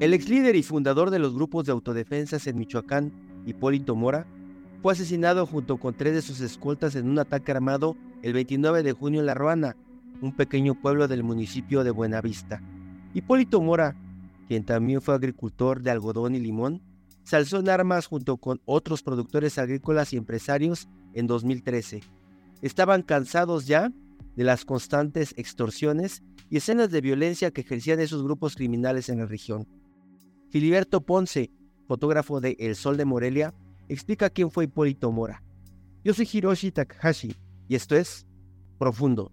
El ex líder y fundador de los grupos de autodefensas en Michoacán, Hipólito Mora, fue asesinado junto con tres de sus escoltas en un ataque armado el 29 de junio en La Ruana, un pequeño pueblo del municipio de Buenavista. Hipólito Mora, quien también fue agricultor de algodón y limón, se alzó en armas junto con otros productores agrícolas y empresarios en 2013. Estaban cansados ya de las constantes extorsiones y escenas de violencia que ejercían esos grupos criminales en la región. Filiberto Ponce, fotógrafo de El Sol de Morelia, explica quién fue Hipólito Mora. Yo soy Hiroshi Takahashi y esto es Profundo.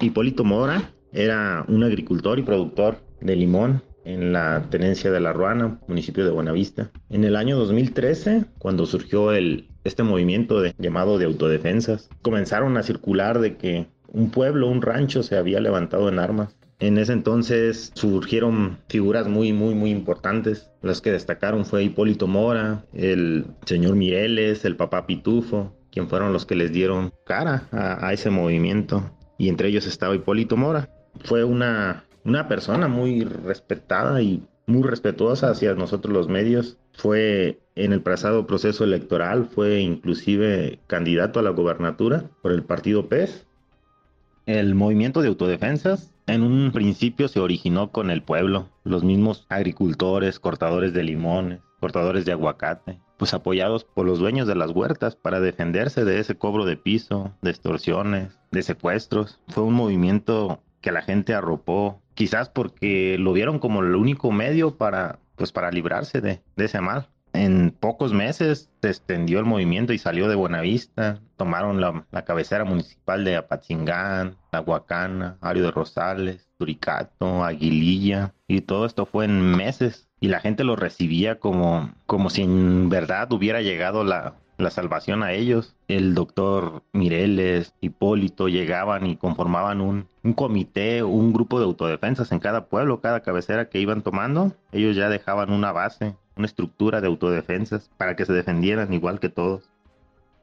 Hipólito Mora era un agricultor y productor de limón en la tenencia de La Ruana, municipio de Buenavista. En el año 2013, cuando surgió este movimiento de, llamado de autodefensas, comenzaron a circular de que un pueblo, un rancho se había levantado en armas. En ese entonces surgieron figuras muy, muy, muy importantes. Las que destacaron fue Hipólito Mora, el señor Mireles, el papá Pitufo, quien fueron los que les dieron cara a, ese movimiento. Y entre ellos estaba Hipólito Mora. Fue una, una persona muy respetada y muy respetuosa hacia nosotros los medios. Fue en el pasado proceso electoral, fue inclusive candidato a la gobernatura por el partido PES. El movimiento de autodefensas en un principio se originó con el pueblo, los mismos agricultores, cortadores de limones, cortadores de aguacate, pues apoyados por los dueños de las huertas para defenderse de ese cobro de piso, de extorsiones, de secuestros. Fue un movimiento que la gente arropó, quizás porque lo vieron como el único medio para, pues para librarse de, de ese mal. En pocos meses se extendió el movimiento y salió de Buenavista. Tomaron la, cabecera municipal de Apatzingán, Aguacana, Ario de Rosales, Turicato, Aguililla. Y todo esto fue en meses. Y la gente lo recibía como, como si en verdad hubiera llegado la, la salvación a ellos. El doctor Mireles, Hipólito llegaban y conformaban un, un, comité, un grupo de autodefensas en cada pueblo, cada cabecera que iban tomando. Ellos ya dejaban una base, una estructura de autodefensas para que se defendieran igual que todos.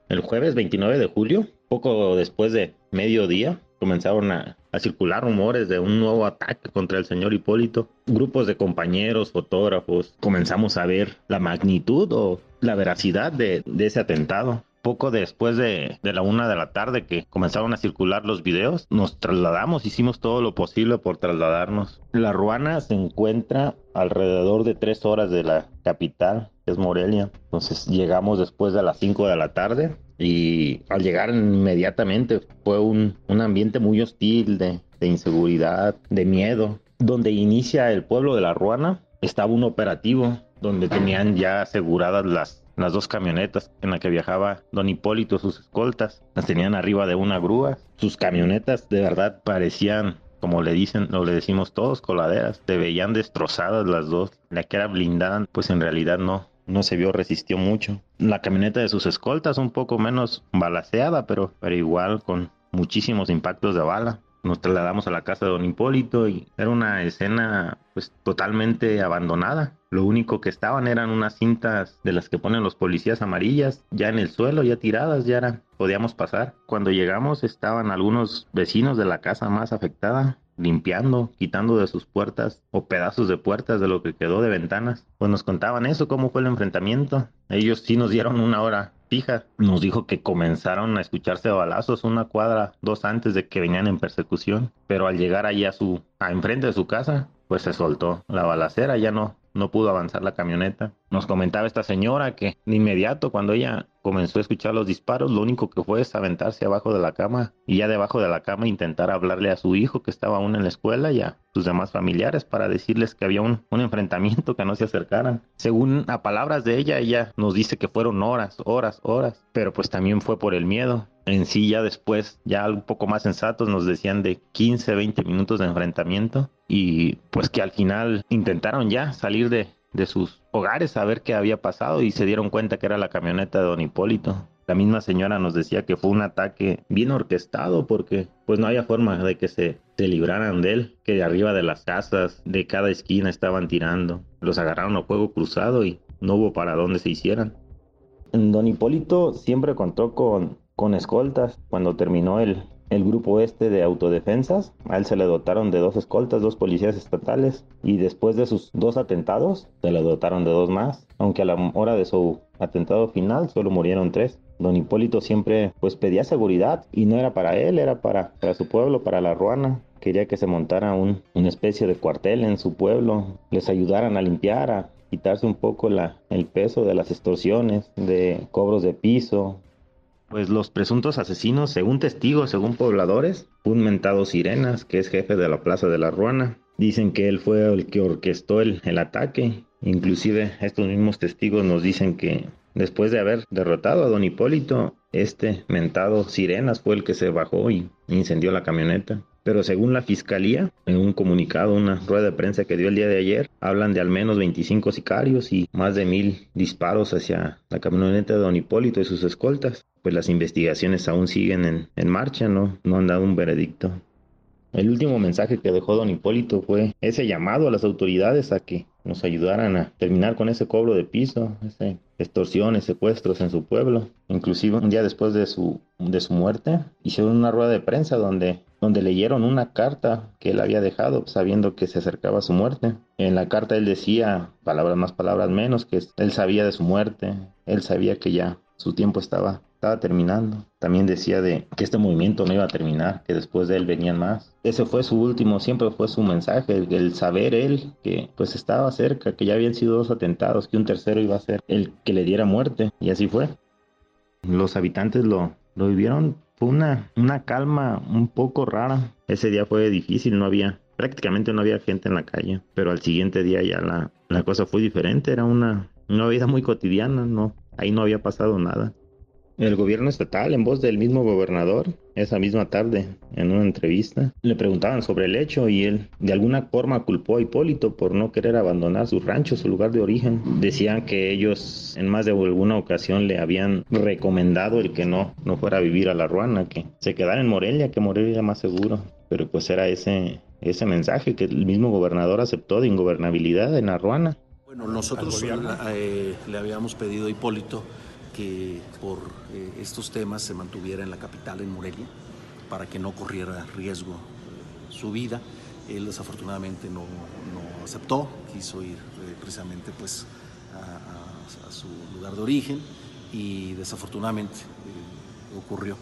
El jueves 29 de julio, poco después de mediodía, comenzaron a, circular rumores de un nuevo ataque contra el señor Hipólito. Grupos de compañeros, fotógrafos, comenzamos a ver la magnitud o la veracidad de ese atentado. Poco después de, de, la una de la tarde que comenzaron a circular los videos, nos trasladamos, hicimos todo lo posible por trasladarnos. La Ruana se encuentra alrededor de tres horas de la capital, que es Morelia. Entonces llegamos después de las cinco de la tarde y al llegar inmediatamente fue un, un ambiente muy hostil de, de, inseguridad, de miedo. Donde inicia el pueblo de la Ruana estaba un operativo donde tenían ya aseguradas las, las dos camionetas en la que viajaba don Hipólito, sus escoltas. Las tenían arriba de una grúa. Sus camionetas de verdad parecían como le dicen o le decimos todos, coladeras. Se veían destrozadas las dos. La que era blindada, pues en realidad no, no se vio, resistió mucho. La camioneta de sus escoltas un poco menos balaseada, pero, pero igual con muchísimos impactos de bala. Nos trasladamos a la casa de don Hipólito y era una escena pues totalmente abandonada. Lo único que estaban eran unas cintas de las que ponen los policías amarillas, ya en el suelo, ya tiradas, ya era, podíamos pasar. Cuando llegamos estaban algunos vecinos de la casa más afectada limpiando, quitando de sus puertas o pedazos de puertas de lo que quedó de ventanas. Pues nos contaban eso, cómo fue el enfrentamiento. Ellos sí nos dieron una hora fija. Nos dijo que comenzaron a escucharse balazos una cuadra, dos antes de que venían en persecución. Pero al llegar allí a su, a enfrente de su casa, pues se soltó la balacera, ya no, no pudo avanzar la camioneta. Nos comentaba esta señora que de inmediato cuando ella comenzó a escuchar los disparos, lo único que fue es aventarse abajo de la cama y ya debajo de la cama intentar hablarle a su hijo que estaba aún en la escuela y a sus demás familiares para decirles que había un, un enfrentamiento, que no se acercaran. Según a palabras de ella, ella nos dice que fueron horas, horas, horas, pero pues también fue por el miedo. En sí ya después, ya un poco más sensatos, nos decían de 15, 20 minutos de enfrentamiento y pues que al final intentaron ya salir de, de sus hogares a ver qué había pasado y se dieron cuenta que era la camioneta de Don Hipólito. La misma señora nos decía que fue un ataque bien orquestado porque pues no había forma de que se, libraran de él, que de arriba de las casas, de cada esquina estaban tirando. Los agarraron a fuego cruzado y no hubo para dónde se hicieran. Don Hipólito siempre contó con, con escoltas. Cuando terminó el, el grupo este de autodefensas. A él se le dotaron de dos escoltas, dos policías estatales y después de sus dos atentados se le dotaron de dos más, aunque a la hora de su atentado final solo murieron tres. Don Hipólito siempre pues pedía seguridad y no era para él, era para, para su pueblo, para la Ruana. Quería que se montara un, una especie de cuartel en su pueblo, les ayudaran a limpiar, a quitarse un poco el peso de las extorsiones, de cobros de piso, pues los presuntos asesinos, según testigos, según pobladores, un mentado Sirenas, que es jefe de la Plaza de la Ruana, dicen que él fue el que orquestó el, el ataque. Inclusive estos mismos testigos nos dicen que después de haber derrotado a don Hipólito, este mentado Sirenas fue el que se bajó y incendió la camioneta. Pero según la fiscalía, en un comunicado, una rueda de prensa que dio el día de ayer, hablan de al menos 25 sicarios y más de mil disparos hacia la camioneta de Don Hipólito y sus escoltas. Pues las investigaciones aún siguen en, marcha, ¿no? No han dado un veredicto. El último mensaje que dejó don Hipólito fue ese llamado a las autoridades a que nos ayudaran a terminar con ese cobro de piso, ese extorsiones, secuestros en su pueblo. Inclusive un día después de su, de su muerte, hicieron una rueda de prensa donde, donde leyeron una carta que él había dejado sabiendo que se acercaba su muerte. En la carta él decía, palabras más, palabras menos, que él sabía de su muerte, él sabía que ya su tiempo estaba estaba terminando. También decía de que este movimiento no iba a terminar, que después de él venían más. Ese fue su último, siempre fue su mensaje, el, saber él que pues estaba cerca, que ya habían sido dos atentados, que un tercero iba a ser el que le diera muerte. Y así fue. Los habitantes lo, lo vivieron, fue una, una calma un poco rara. Ese día fue difícil, no había, prácticamente no había gente en la calle, pero al siguiente día ya la, la cosa fue diferente, era una, una vida muy cotidiana, no, ahí no había pasado nada. El gobierno estatal, en voz del mismo gobernador, esa misma tarde, en una entrevista, le preguntaban sobre el hecho y él de alguna forma culpó a Hipólito por no querer abandonar su rancho, su lugar de origen. Decían que ellos en más de alguna ocasión le habían recomendado el que no, no fuera a vivir a la Ruana, que se quedara en Morelia, que Morelia era más seguro. Pero pues era ese, ese mensaje que el mismo gobernador aceptó de ingobernabilidad en la Ruana. Bueno, nosotros eh, le habíamos pedido a Hipólito que por eh, estos temas se mantuviera en la capital, en Morelia, para que no corriera riesgo eh, su vida. Él desafortunadamente no, aceptó, quiso ir eh, precisamente pues, a, a, su lugar de origen y desafortunadamente ocurrió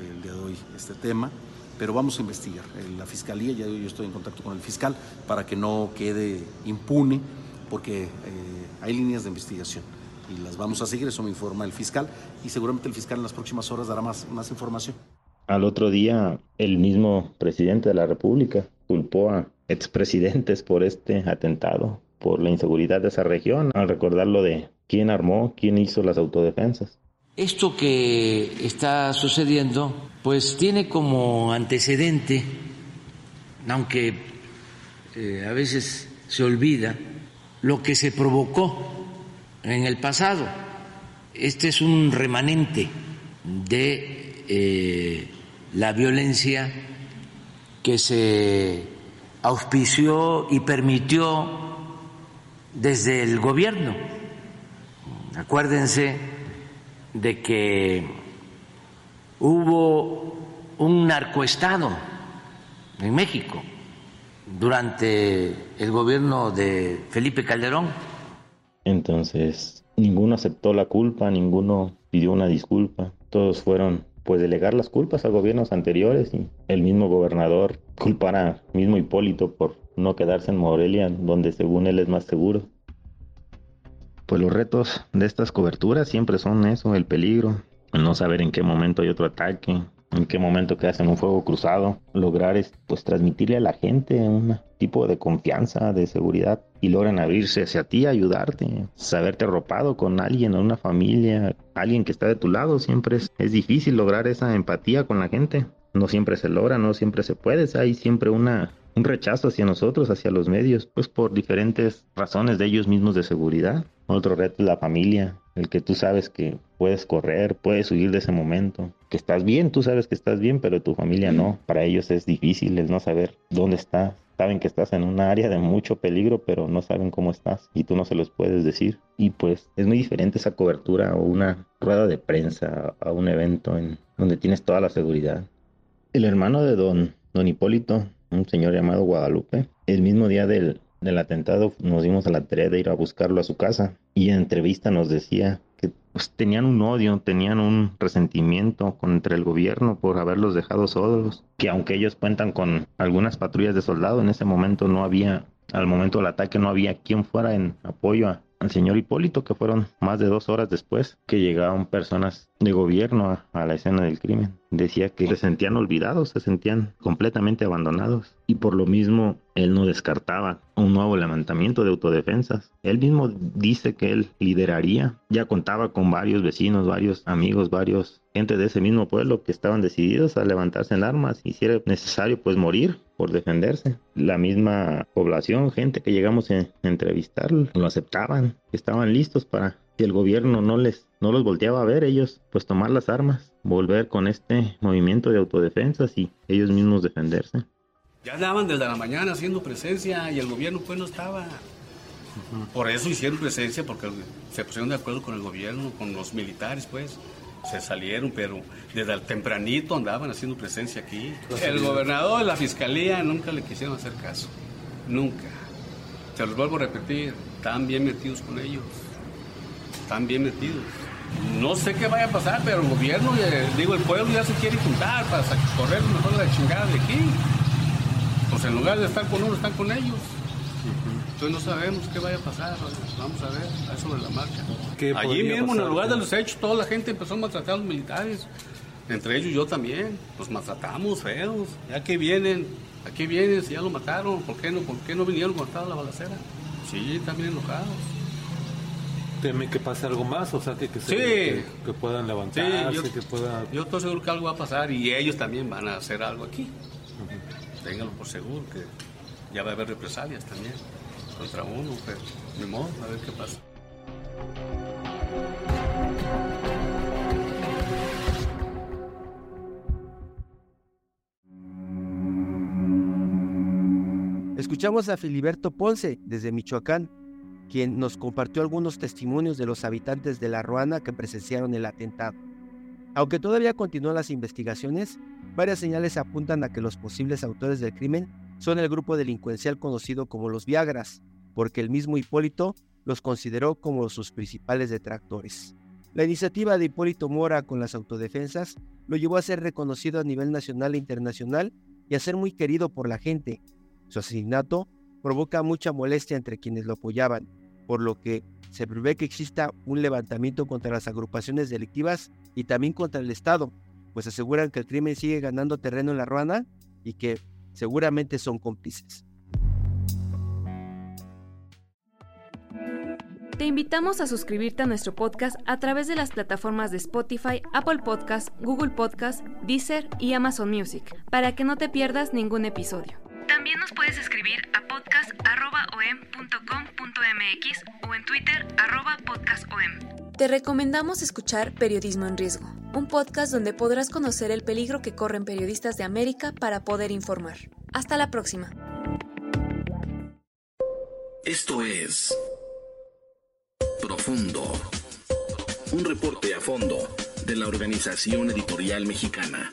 el día de hoy este tema. Pero vamos a investigar. La fiscalía, ya yo estoy en contacto con el fiscal para que no quede impune, porque hay líneas de investigación y las vamos a seguir, eso me informa el fiscal y seguramente el fiscal en las próximas horas dará más, más información. Al otro día, el mismo presidente de la República culpó a expresidentes por este atentado, por la inseguridad de esa región, al recordar lo de quién armó, quién hizo las autodefensas. Esto que está sucediendo, pues tiene como antecedente, aunque eh, a veces se olvida, lo que se provocó en el pasado. Este es un remanente de eh, la violencia que se auspició y permitió desde el gobierno. Acuérdense de que hubo un narcoestado en México durante el gobierno de Felipe Calderón entonces, ninguno aceptó la culpa, ninguno pidió una disculpa. Todos fueron pues delegar las culpas a gobiernos anteriores y el mismo gobernador culpar a mismo Hipólito por no quedarse en Morelia, donde según él es más seguro. Pues los retos de estas coberturas siempre son eso, el peligro, el no saber en qué momento hay otro ataque, en qué momento que hacen un fuego cruzado, lograr es, pues transmitirle a la gente un tipo de confianza, de seguridad y logran abrirse hacia ti, ayudarte, saberte arropado con alguien o una familia, alguien que está de tu lado, siempre es, es difícil lograr esa empatía con la gente. No siempre se logra, no siempre se puede, hay siempre una, un rechazo hacia nosotros, hacia los medios, pues por diferentes razones de ellos mismos de seguridad. Otro reto es la familia, el que tú sabes que puedes correr, puedes huir de ese momento, que estás bien, tú sabes que estás bien, pero tu familia no. Para ellos es difícil el no saber dónde estás. Saben que estás en un área de mucho peligro, pero no saben cómo estás y tú no se los puedes decir. Y pues es muy diferente esa cobertura o una rueda de prensa a un evento en donde tienes toda la seguridad. El hermano de don, don Hipólito, un señor llamado Guadalupe, el mismo día del, del atentado nos dimos a la tarea de ir a buscarlo a su casa y en entrevista nos decía que pues, tenían un odio, tenían un resentimiento contra el gobierno por haberlos dejado solos, que aunque ellos cuentan con algunas patrullas de soldado, en ese momento no había, al momento del ataque no había quien fuera en apoyo al señor Hipólito, que fueron más de dos horas después que llegaron personas de gobierno a, la escena del crimen. Decía que se sentían olvidados, se sentían completamente abandonados y por lo mismo él no descartaba un nuevo levantamiento de autodefensas. Él mismo dice que él lideraría, ya contaba con varios vecinos, varios amigos, varios gente de ese mismo pueblo que estaban decididos a levantarse en armas y si era necesario pues morir por defenderse. La misma población, gente que llegamos a entrevistar, lo aceptaban, estaban listos para que el gobierno no les no los volteaba a ver ellos, pues tomar las armas, volver con este movimiento de autodefensas y ellos mismos defenderse. Ya andaban desde la mañana haciendo presencia y el gobierno pues no estaba. Por eso hicieron presencia, porque se pusieron de acuerdo con el gobierno, con los militares pues se salieron, pero desde el tempranito andaban haciendo presencia aquí. El gobernador y la fiscalía nunca le quisieron hacer caso, nunca. Se los vuelvo a repetir, están bien metidos con ellos, están bien metidos. No sé qué vaya a pasar, pero el gobierno, eh, digo, el pueblo ya se quiere juntar para correr mejor la chingada de aquí. Pues en lugar de estar con uno, están con ellos. Entonces no sabemos qué vaya a pasar. Vamos a ver, a eso de la marcha. Allí mismo, en el lugar de los hechos, toda la gente empezó a maltratar a los militares. Entre ellos yo también. Los maltratamos feos. Ya que vienen, aquí vienen, si ya lo mataron, ¿por qué no, por qué no vinieron cuando estaba la balacera? Sí, también enojados. ¿Teme que pase algo más? O sea, que, que, que, puedan levantarse, yo, que pueda... Yo estoy seguro que algo va a pasar y ellos también van a hacer algo aquí. Ténganlo por seguro que ya va a haber represalias también contra uno, pero ni modo, a ver qué pasa. Escuchamos a Filiberto Ponce desde Michoacán, quien nos compartió algunos testimonios de los habitantes de La Ruana que presenciaron el atentado. Aunque todavía continúan las investigaciones, varias señales apuntan a que los posibles autores del crimen son el grupo delincuencial conocido como los Viagras, porque el mismo Hipólito los consideró como sus principales detractores. La iniciativa de Hipólito Mora con las autodefensas lo llevó a ser reconocido a nivel nacional e internacional y a ser muy querido por la gente. Su asesinato provoca mucha molestia entre quienes lo apoyaban, por lo que se prevé que exista un levantamiento contra las agrupaciones delictivas y también contra el Estado, pues aseguran que el crimen sigue ganando terreno en la Ruana y que seguramente son cómplices. Te invitamos a suscribirte a nuestro podcast a través de las plataformas de Spotify, Apple Podcast, Google Podcast, Deezer y Amazon Music, para que no te pierdas ningún episodio. También nos puedes escribir a podcast.om.com.mx o en Twitter podcastom. Te recomendamos escuchar Periodismo en Riesgo, un podcast donde podrás conocer el peligro que corren periodistas de América para poder informar. Hasta la próxima. Esto es Profundo. Un reporte a fondo de la Organización Editorial Mexicana.